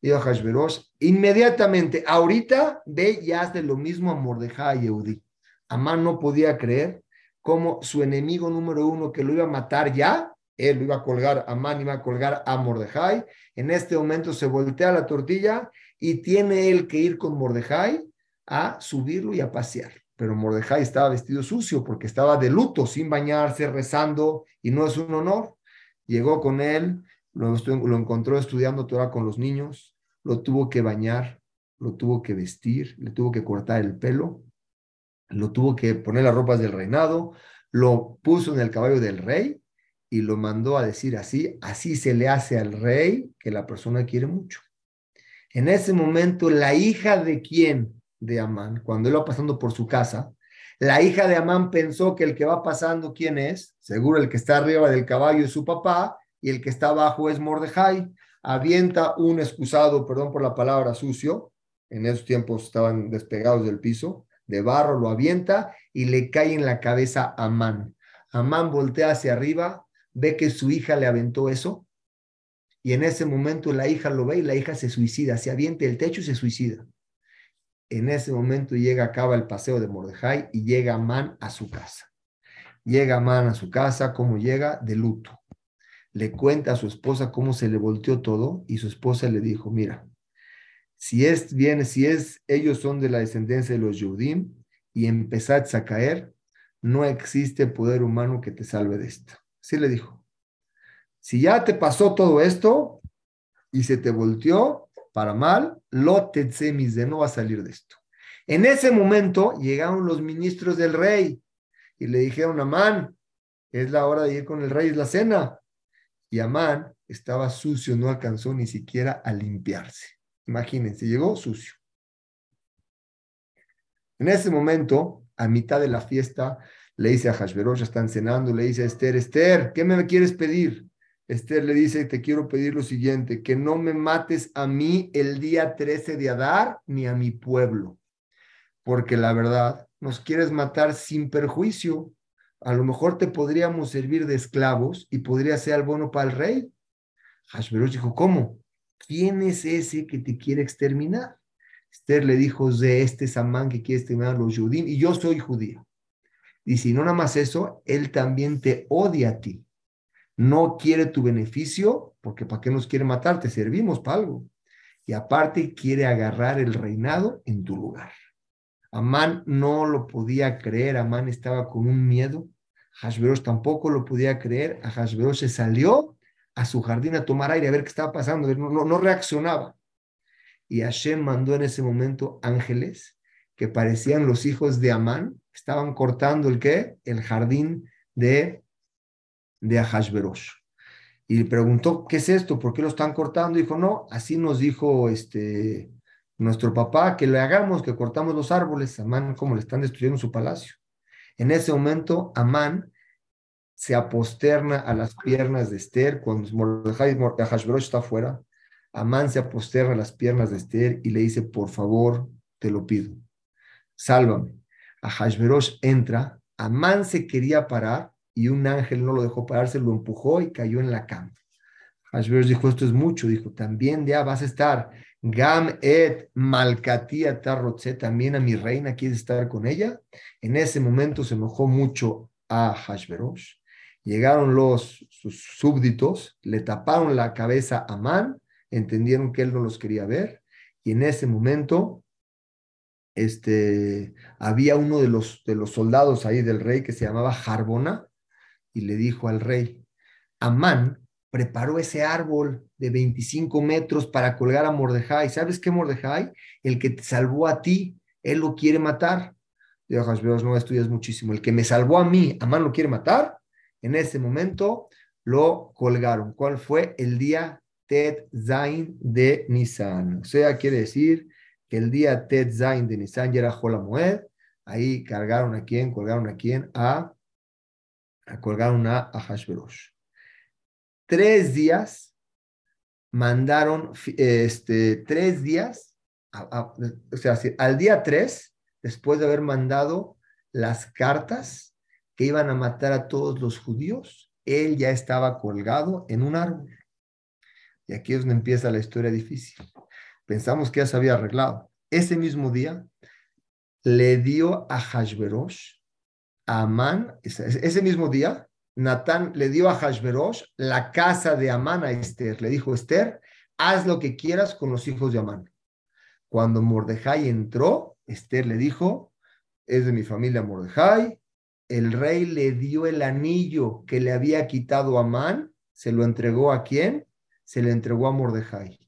Dijo Hashverosh, inmediatamente, ahorita ve y hace lo mismo a Mordejai y Eudí. Amán no podía creer cómo su enemigo número uno que lo iba a matar ya, él lo iba a colgar, Amán iba a colgar a Mordejai. En este momento se voltea la tortilla y tiene él que ir con Mordejai a subirlo y a pasear. Pero Mordejai estaba vestido sucio porque estaba de luto, sin bañarse, rezando, y no es un honor. Llegó con él, lo, lo encontró estudiando Torah con los niños, lo tuvo que bañar, lo tuvo que vestir, le tuvo que cortar el pelo, lo tuvo que poner las ropas del reinado, lo puso en el caballo del rey y lo mandó a decir así, así se le hace al rey que la persona quiere mucho. En ese momento, la hija de quién? De Amán, cuando él va pasando por su casa, la hija de Amán pensó que el que va pasando, ¿quién es? Seguro el que está arriba del caballo es su papá y el que está abajo es Mordejai. Avienta un excusado, perdón por la palabra sucio, en esos tiempos estaban despegados del piso, de barro, lo avienta y le cae en la cabeza a Amán. Amán voltea hacia arriba, ve que su hija le aventó eso y en ese momento la hija lo ve y la hija se suicida, se avienta el techo y se suicida. En ese momento llega, acaba el paseo de Mordejai y llega Amán a su casa. Llega Amán a su casa, ¿cómo llega? De luto. Le cuenta a su esposa cómo se le volteó todo y su esposa le dijo, mira, si es bien, si es, ellos son de la descendencia de los Yudim y empezáis a caer, no existe poder humano que te salve de esto. Así le dijo. Si ya te pasó todo esto y se te volteó para mal, lo de no va a salir de esto. En ese momento llegaron los ministros del rey y le dijeron a Amán, es la hora de ir con el rey, es la cena. Y Amán estaba sucio, no alcanzó ni siquiera a limpiarse. Imagínense, llegó sucio. En ese momento, a mitad de la fiesta, le dice a Hashverosh, están cenando, le dice a Esther, Esther, ¿qué me quieres pedir? Esther le dice, te quiero pedir lo siguiente, que no me mates a mí el día 13 de Adar ni a mi pueblo, porque la verdad nos quieres matar sin perjuicio. A lo mejor te podríamos servir de esclavos y podría ser el bono para el rey. Hashverosh dijo, ¿cómo? ¿Quién es ese que te quiere exterminar? Esther le dijo, de este Samán que quiere exterminar a los judíos, y yo soy judía. Y si no nada más eso, él también te odia a ti no quiere tu beneficio, porque ¿para qué nos quiere matar? Te servimos para algo. Y aparte quiere agarrar el reinado en tu lugar. Amán no lo podía creer, Amán estaba con un miedo. Hashverosh tampoco lo podía creer. A se salió a su jardín a tomar aire, a ver qué estaba pasando. No, no, no reaccionaba. Y Hashem mandó en ese momento ángeles que parecían los hijos de Amán, estaban cortando el qué? El jardín de de Ahashverosh. Y preguntó, ¿qué es esto? ¿Por qué lo están cortando? Dijo, no, así nos dijo este, nuestro papá, que le hagamos, que cortamos los árboles. Amán, como le están destruyendo su palacio. En ese momento, Amán se aposterna a las piernas de Esther cuando Mordejai está afuera. Amán se aposterna a las piernas de Esther y le dice, por favor, te lo pido, sálvame. Ahashverosh entra, Amán se quería parar y un ángel no lo dejó pararse, lo empujó y cayó en la cama. Hashverosh dijo, esto es mucho, dijo, también ya vas a estar, Gam et Malkatia Tarrotze, también a mi reina quieres estar con ella. En ese momento se enojó mucho a Hashverosh. Llegaron los sus súbditos, le taparon la cabeza a Man, entendieron que él no los quería ver, y en ese momento este, había uno de los, de los soldados ahí del rey que se llamaba Jarbona, y le dijo al rey, Amán preparó ese árbol de 25 metros para colgar a Mordejai. ¿Sabes qué, Mordejai? El que te salvó a ti, él lo quiere matar. Dijo no estudias muchísimo. El que me salvó a mí, Amán lo quiere matar. En ese momento lo colgaron. ¿Cuál fue? El día Tet Zain de Nisan. O sea, quiere decir que el día Tet Zain de Nisan ya era Jolamoed, Ahí cargaron a quién, colgaron a quién, a colgaron a, Hashverosh. Tres días mandaron, este, tres días, o sea, al día tres, después de haber mandado las cartas que iban a matar a todos los judíos, él ya estaba colgado en un árbol. Y aquí es donde empieza la historia difícil. Pensamos que ya se había arreglado. Ese mismo día le dio a Hashverosh, Amán, ese mismo día, Natán le dio a Hashverosh la casa de Amán a Esther. Le dijo, Esther, haz lo que quieras con los hijos de Amán. Cuando Mordejai entró, Esther le dijo, es de mi familia Mordejai, el rey le dio el anillo que le había quitado Amán, se lo entregó a quién? Se le entregó a Mordejai.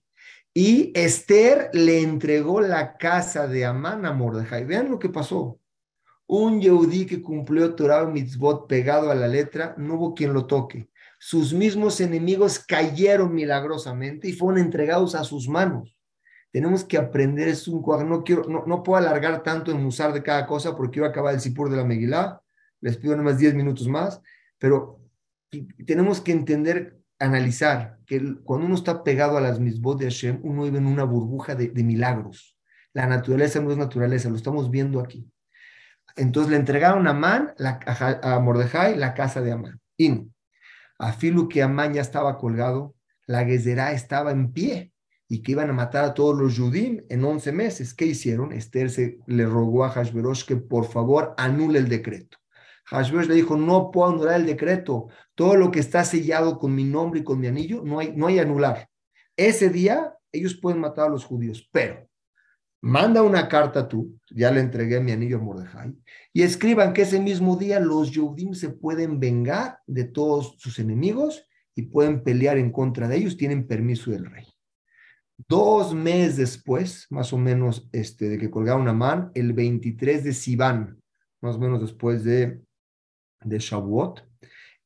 Y Esther le entregó la casa de Amán a Mordejai. Vean lo que pasó. Un Yehudí que cumplió Torah mitzvot pegado a la letra, no hubo quien lo toque. Sus mismos enemigos cayeron milagrosamente y fueron entregados a sus manos. Tenemos que aprender, es un no, no, puedo alargar tanto en usar de cada cosa porque iba a acabar el Sipur de la Megilá. Les pido nomás 10 minutos más, pero tenemos que entender analizar que cuando uno está pegado a las misbot de Hashem, uno vive en una burbuja de, milagros. La naturaleza no es naturaleza, lo estamos viendo aquí. Entonces le entregaron a Amán, a, Mordejai, la casa de Amán. Y a Filu que Amán ya estaba colgado, la Gezerá estaba en pie y que iban a matar a todos los Judim en 11 meses. ¿Qué hicieron? Esther se, le rogó a Hashverosh que por favor anule el decreto. Hashverosh le dijo, no puedo anular el decreto. Todo lo que está sellado con mi nombre y con mi anillo, no hay, no hay anular. Ese día ellos pueden matar a los judíos, pero manda una carta tú, ya le entregué mi anillo a Mordejai, y escriban que ese mismo día los Yehudim se pueden vengar de todos sus enemigos y pueden pelear en contra de ellos, tienen permiso del rey. Dos meses después, más o menos, este, de que colgaron a Man, el 23 de Sivan, más o menos después de de Shavuot,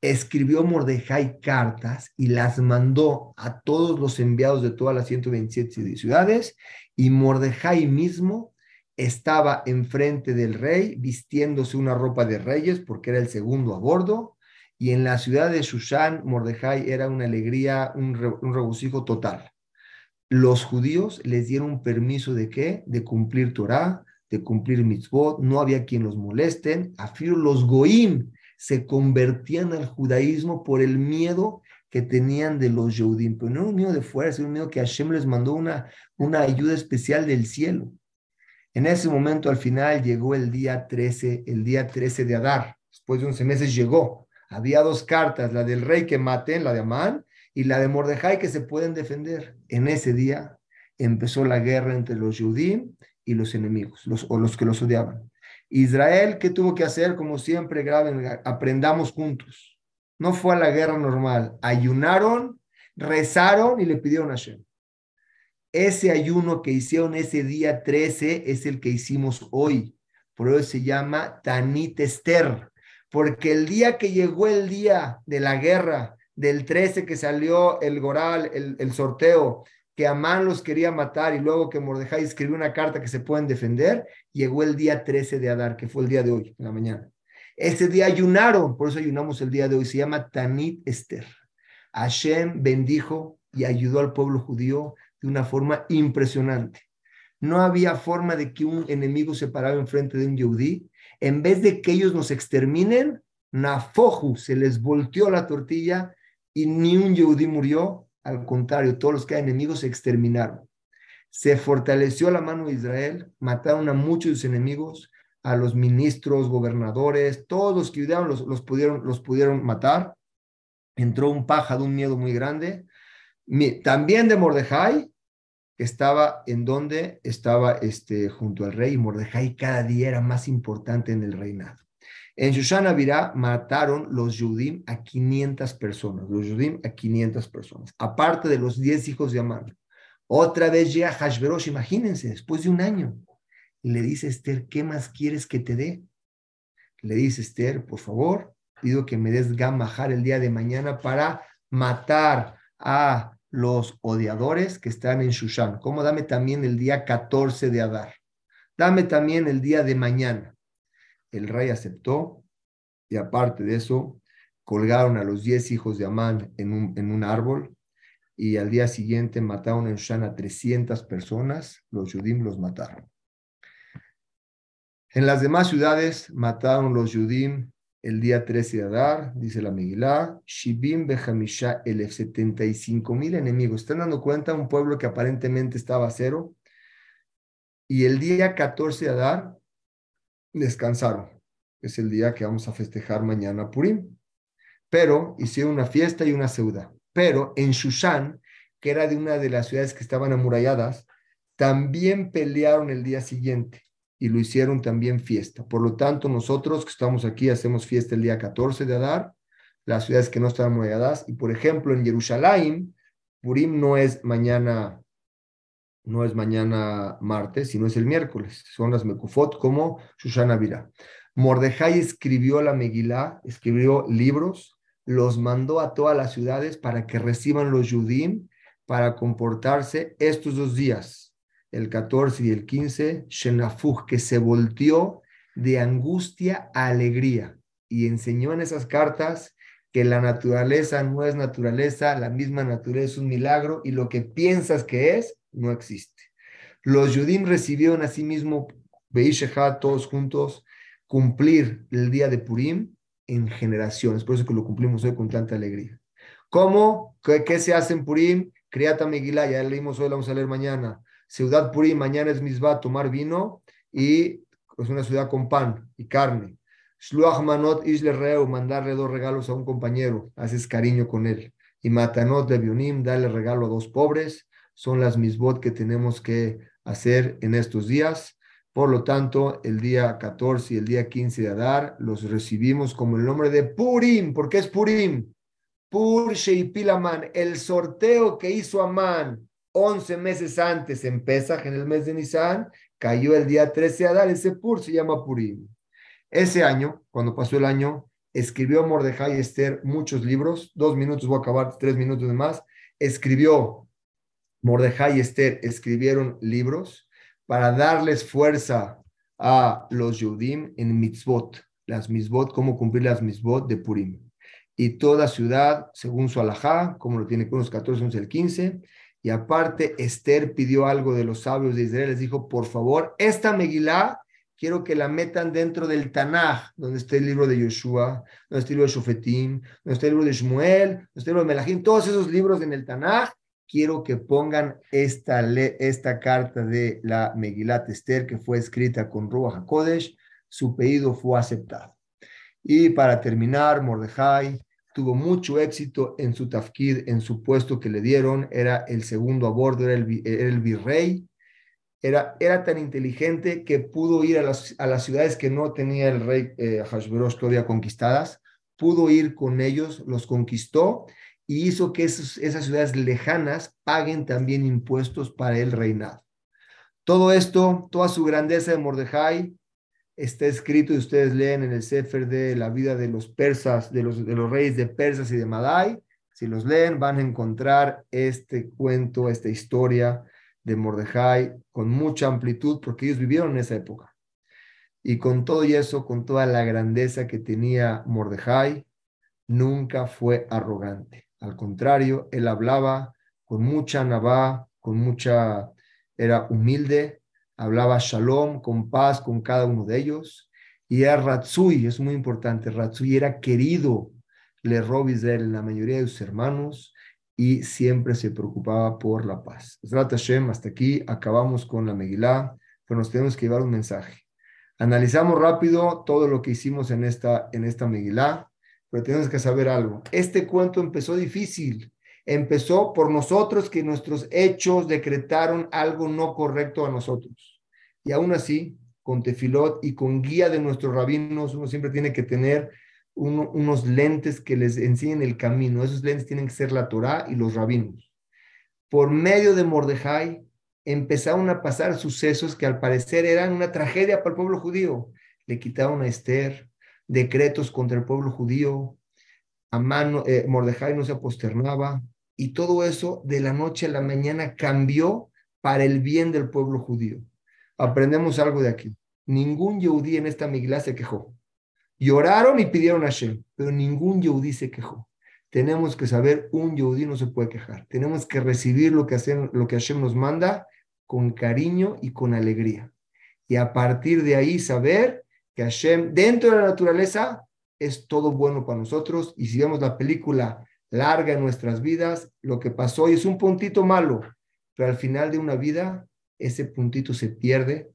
escribió Mordejai cartas y las mandó a todos los enviados de todas las 127 ciudades y Mordejai mismo estaba enfrente del rey vistiéndose una ropa de reyes porque era el segundo a bordo y en la ciudad de Shushan Mordejai era una alegría, un, regocijo total. Los judíos les dieron permiso de qué? De cumplir Torah, de cumplir mitzvot, no había quien los molesten, afiro los goim, se convertían al judaísmo por el miedo que tenían de los Yehudim, pero no era un miedo de fuera, sino un miedo que Hashem les mandó una, una ayuda especial del cielo. En ese momento, al final, llegó el día 13, el día 13 de Adar. Después de 11 meses llegó. Había dos cartas, la del rey que maten, la de Amán, y la de Mordejai que se pueden defender. En ese día empezó la guerra entre los Yehudim y los enemigos, los, o los que los odiaban. Israel, ¿qué tuvo que hacer? Como siempre, graben, aprendamos juntos. No fue a la guerra normal. Ayunaron, rezaron y le pidieron a Hashem. Ese ayuno que hicieron ese día 13 es el que hicimos hoy. Por eso se llama Tanit Esther. Porque el día que llegó el día de la guerra, del 13 que salió el Goral, el, el sorteo, que Amán los quería matar y luego que Mordejai escribió una carta que se pueden defender, llegó el día 13 de Adar, que fue el día de hoy, en la mañana. Ese día ayunaron, por eso ayunamos el día de hoy, se llama Tanit Esther. Hashem bendijo y ayudó al pueblo judío de una forma impresionante. No había forma de que un enemigo se parara enfrente de un yehudí. En vez de que ellos nos exterminen, Nafoju se les volteó la tortilla y ni un yehudí murió, al contrario, todos los que eran enemigos se exterminaron. Se fortaleció la mano de Israel, mataron a muchos de sus enemigos, a los ministros, gobernadores, todos los que ayudaron los, los, pudieron, los pudieron matar. Entró un paja de un miedo muy grande. También de Mordejai, que estaba en donde estaba este, junto al rey. Mordejai cada día era más importante en el reinado. En Shushan Virá mataron los Yudim a 500 personas, los Yudim a 500 personas, aparte de los 10 hijos de Amán. Otra vez llega Hashverosh, imagínense, después de un año, y le dice Esther, ¿qué más quieres que te dé? Le dice Esther, por favor, pido que me des Gamajar el día de mañana para matar a los odiadores que están en Shushan. Como dame también el día 14 de Adar. Dame también el día de mañana. El rey aceptó y aparte de eso, colgaron a los diez hijos de Amán en un, en un árbol y al día siguiente mataron en Shushan a 300 personas, los Yudim los mataron. En las demás ciudades mataron los Yudim el día 13 de Adar, dice la Megilá, Shibim Bejamisha, el 75 mil enemigos. ¿Están dando cuenta? Un pueblo que aparentemente estaba a cero. Y el día 14 de Adar descansaron. Es el día que vamos a festejar mañana Purim. Pero hicieron una fiesta y una ceuda. Pero en Shushan, que era de una de las ciudades que estaban amuralladas, también pelearon el día siguiente y lo hicieron también fiesta. Por lo tanto, nosotros que estamos aquí hacemos fiesta el día 14 de Adar, las ciudades que no están amuralladas. Y por ejemplo, en Jerusalén, Purim no es mañana no es mañana martes, sino es el miércoles. Son las Mekufot como Shushana Vira. Mordejai escribió la Megilá, escribió libros, los mandó a todas las ciudades para que reciban los Yudim para comportarse estos dos días, el 14 y el 15, Shenafuch, que se volteó de angustia a alegría y enseñó en esas cartas que la naturaleza no es naturaleza, la misma naturaleza es un milagro y lo que piensas que es no existe. Los Yudim recibieron asimismo, Beisheha, todos juntos, cumplir el día de Purim en generaciones. Por eso que lo cumplimos hoy con tanta alegría. ¿Cómo? ¿Qué, se hace en Purim? Criata Megilá, ya leímos hoy, vamos a leer mañana. Ciudad Purim, mañana es misba, tomar vino y es una ciudad con pan y carne. Shluach Manot Isle Reu, mandarle dos regalos a un compañero, haces cariño con él. Y Matanot de Bionim, darle regalo a dos pobres son las misbot que tenemos que hacer en estos días. Por lo tanto, el día 14 y el día 15 de Adar los recibimos como el nombre de Purim. ¿Por qué es Purim? Pur Sheipilaman, el sorteo que hizo Amán 11 meses antes en Pesach, en el mes de Nisan, cayó el día 13 de Adar. Ese Pur se llama Purim. Ese año, cuando pasó el año, escribió Mordejai Esther muchos libros. Dos minutos, voy a acabar, tres minutos de más. Escribió Mordejai y Esther escribieron libros para darles fuerza a los Yudim en mitzvot, las mitzvot, cómo cumplir las mitzvot de Purim. Y toda ciudad, según su alajá, como lo tiene con los 14, 11, el 15. Y aparte, Esther pidió algo de los sabios de Israel, les dijo, por favor, esta Megilá quiero que la metan dentro del Tanaj, donde está el libro de Yoshua, donde está el libro de Shofetim, donde está el libro de Shmuel, donde está el libro de Melahim, todos esos libros en el Tanaj, quiero que pongan esta, esta carta de la Megilat Esther que fue escrita con Ruach HaKodesh, su pedido fue aceptado. Y para terminar, Mordejai tuvo mucho éxito en su tafkid, en su puesto que le dieron, era el segundo a bordo, era el, virrey, era, era, tan inteligente que pudo ir a las, a las ciudades que no tenía el rey eh, todavía conquistadas, pudo ir con ellos, los conquistó y hizo que esas ciudades lejanas paguen también impuestos para el reinado. Todo esto, toda su grandeza de Mordejai, está escrito y ustedes leen en el Sefer de la vida de los persas, de los, de los reyes de Persas y de Madai. Si los leen, van a encontrar este cuento, esta historia de Mordejai con mucha amplitud, porque ellos vivieron en esa época. Y con todo y eso, con toda la grandeza que tenía Mordejai, nunca fue arrogante. Al contrario, él hablaba con mucha navá, con mucha, era humilde, hablaba shalom, con paz con cada uno de ellos. Y era Ratzui, es muy importante, Ratzui era querido, le Israel en la mayoría de sus hermanos y siempre se preocupaba por la paz. Hashem, hasta aquí acabamos con la Megilá, pero nos tenemos que llevar un mensaje. Analizamos rápido todo lo que hicimos en esta, en esta Megilá. Pero tenemos que saber algo. Este cuento empezó difícil. Empezó por nosotros que nuestros hechos decretaron algo no correcto a nosotros. Y aún así, con tefilot y con guía de nuestros rabinos, uno siempre tiene que tener unos lentes que les enseñen el camino. Esos lentes tienen que ser la Torah y los rabinos. Por medio de Mordejai empezaron a pasar sucesos que al parecer eran una tragedia para el pueblo judío. Le quitaron a Esther, decretos contra el pueblo judío, a mano, eh, Mordejai no se aposternaba, y todo eso de la noche a la mañana cambió para el bien del pueblo judío. Aprendemos algo de aquí. ningún Yehudí en esta Megilá se quejó. Lloraron y pidieron a Hashem, pero ningún Yehudí se quejó. Tenemos que saber, un Yehudí no se puede quejar. Tenemos que recibir lo que, hacen, lo que Hashem nos manda con cariño y con alegría. Y a partir de ahí saber que Hashem, dentro de la naturaleza, es todo bueno para nosotros. Y si vemos la película larga en nuestras vidas, lo que pasó hoy es un puntito malo, pero al final de una vida, ese puntito se pierde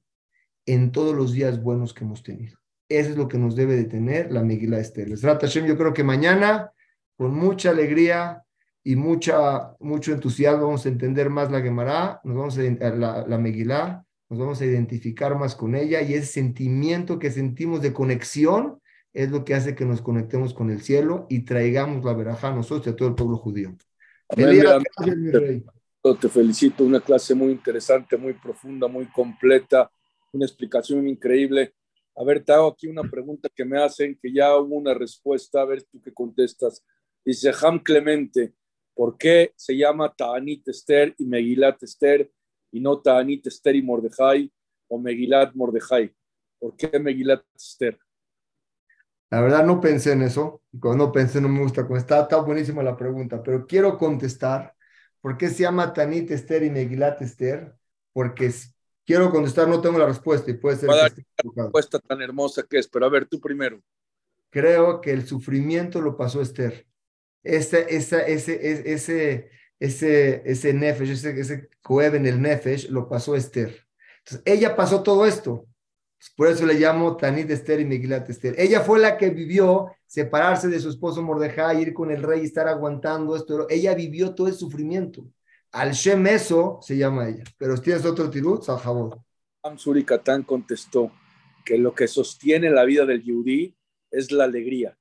en todos los días buenos que hemos tenido. Eso es lo que nos debe de tener la Megilá Esther. Hashem, yo creo que mañana, con mucha alegría y mucha, mucho entusiasmo, vamos a entender más la Gemara, nos vamos a, la, la Megilá, nos vamos a identificar más con ella y ese sentimiento que sentimos de conexión es lo que hace que nos conectemos con el cielo y traigamos la veraja a nosotros y a todo el pueblo judío. Te felicito, una clase muy interesante, muy profunda, muy completa, una explicación increíble. A ver, te hago aquí una pregunta que me hacen, que ya hubo una respuesta, a ver tú qué contestas. Dice Ham Clemente, ¿por qué se llama Ta'anit Esther y Megilat Esther y no Ta'anit Esther y Mordejai o Megilat Mordejai? ¿Por qué Megilat Esther? La verdad no pensé en eso. Cuando pensé no me gusta contestar. Está buenísima la pregunta, pero quiero contestar. ¿Por qué se llama Tanit Esther y Megilat Esther? Porque quiero contestar, no tengo la respuesta y puede ser... la respuesta tan hermosa que es, pero a ver, tú primero. Creo que el sufrimiento lo pasó Esther. Ese, ese, ese, ese, ese, ese nefesh, ese, ese en el nefesh, lo pasó Esther. Entonces, ella pasó todo esto. Por eso le llamo Tanit Esther y Megilat Esther. Ella fue la que vivió separarse de su esposo Mordejai, ir con el rey y estar aguantando esto. Ella vivió todo el sufrimiento. Al Shem eso se llama ella. Pero tienes otro tirut, Saljabot. Amsuri Katán contestó que lo que sostiene la vida del Yudí es la alegría.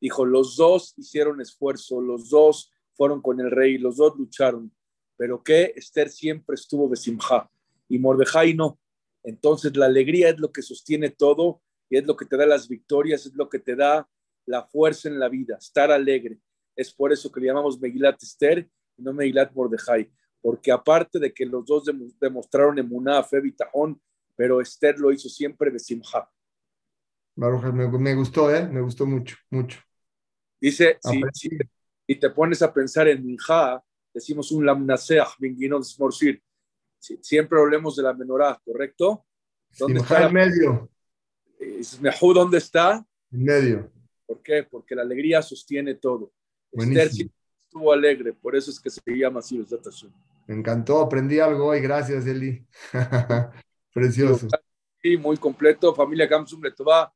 Dijo, los dos hicieron esfuerzo, los dos fueron con el rey, los dos lucharon, pero que Esther siempre estuvo besimja y Mordejai no. Entonces la alegría es lo que sostiene todo y es lo que te da las victorias, es lo que te da la fuerza en la vida, estar alegre. Es por eso que le llamamos Megilat Esther y no Megilat Mordejai, porque aparte de que los dos demostraron emuná, fe, bitajón, pero Esther lo hizo siempre de simja. me, me, gustó, ¿eh? Me gustó mucho, mucho. Dice, si, y te pones a pensar en Minja, decimos un lamnaseach, binginos morsir, siempre hablemos de la menorá, ¿correcto? ¿Dónde está? En medio. Mejú, ¿dónde está? En medio. ¿Por qué? Porque la alegría sostiene todo. Esther estuvo alegre, por eso es que se llama así Me encantó, aprendí algo hoy, gracias Eli. Precioso. Sí, muy completo. Familia Gamsum Letová,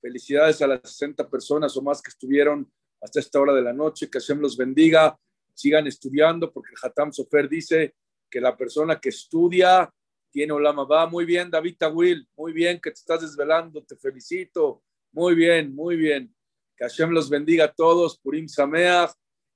felicidades a las 60 personas o más que estuvieron hasta esta hora de la noche, que Hashem los bendiga, sigan estudiando, porque Hatam Sofer dice que la persona que estudia tiene Olama va. Muy bien, David Tawil, muy bien que te estás desvelando, te felicito. Muy bien, muy bien. Que Hashem los bendiga a todos, Purim Sameach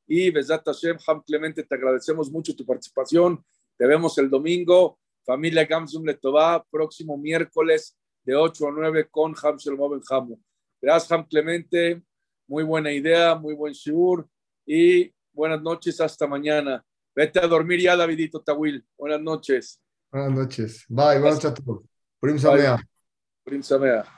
y Besat Hashem, Ham Clemente, te agradecemos mucho tu participación. Te vemos el domingo. Familia Gamsum Letová, próximo miércoles de 8 a 9 con Ham Shalom Hamu. Gracias, Ham Clemente. Muy buena idea, muy buen shiur y buenas noches, hasta mañana. Vete a dormir ya, Davidito Tawil. Buenas noches. Buenas noches. Bye, buenas noches a todos. Prim Samea. Prim Samea.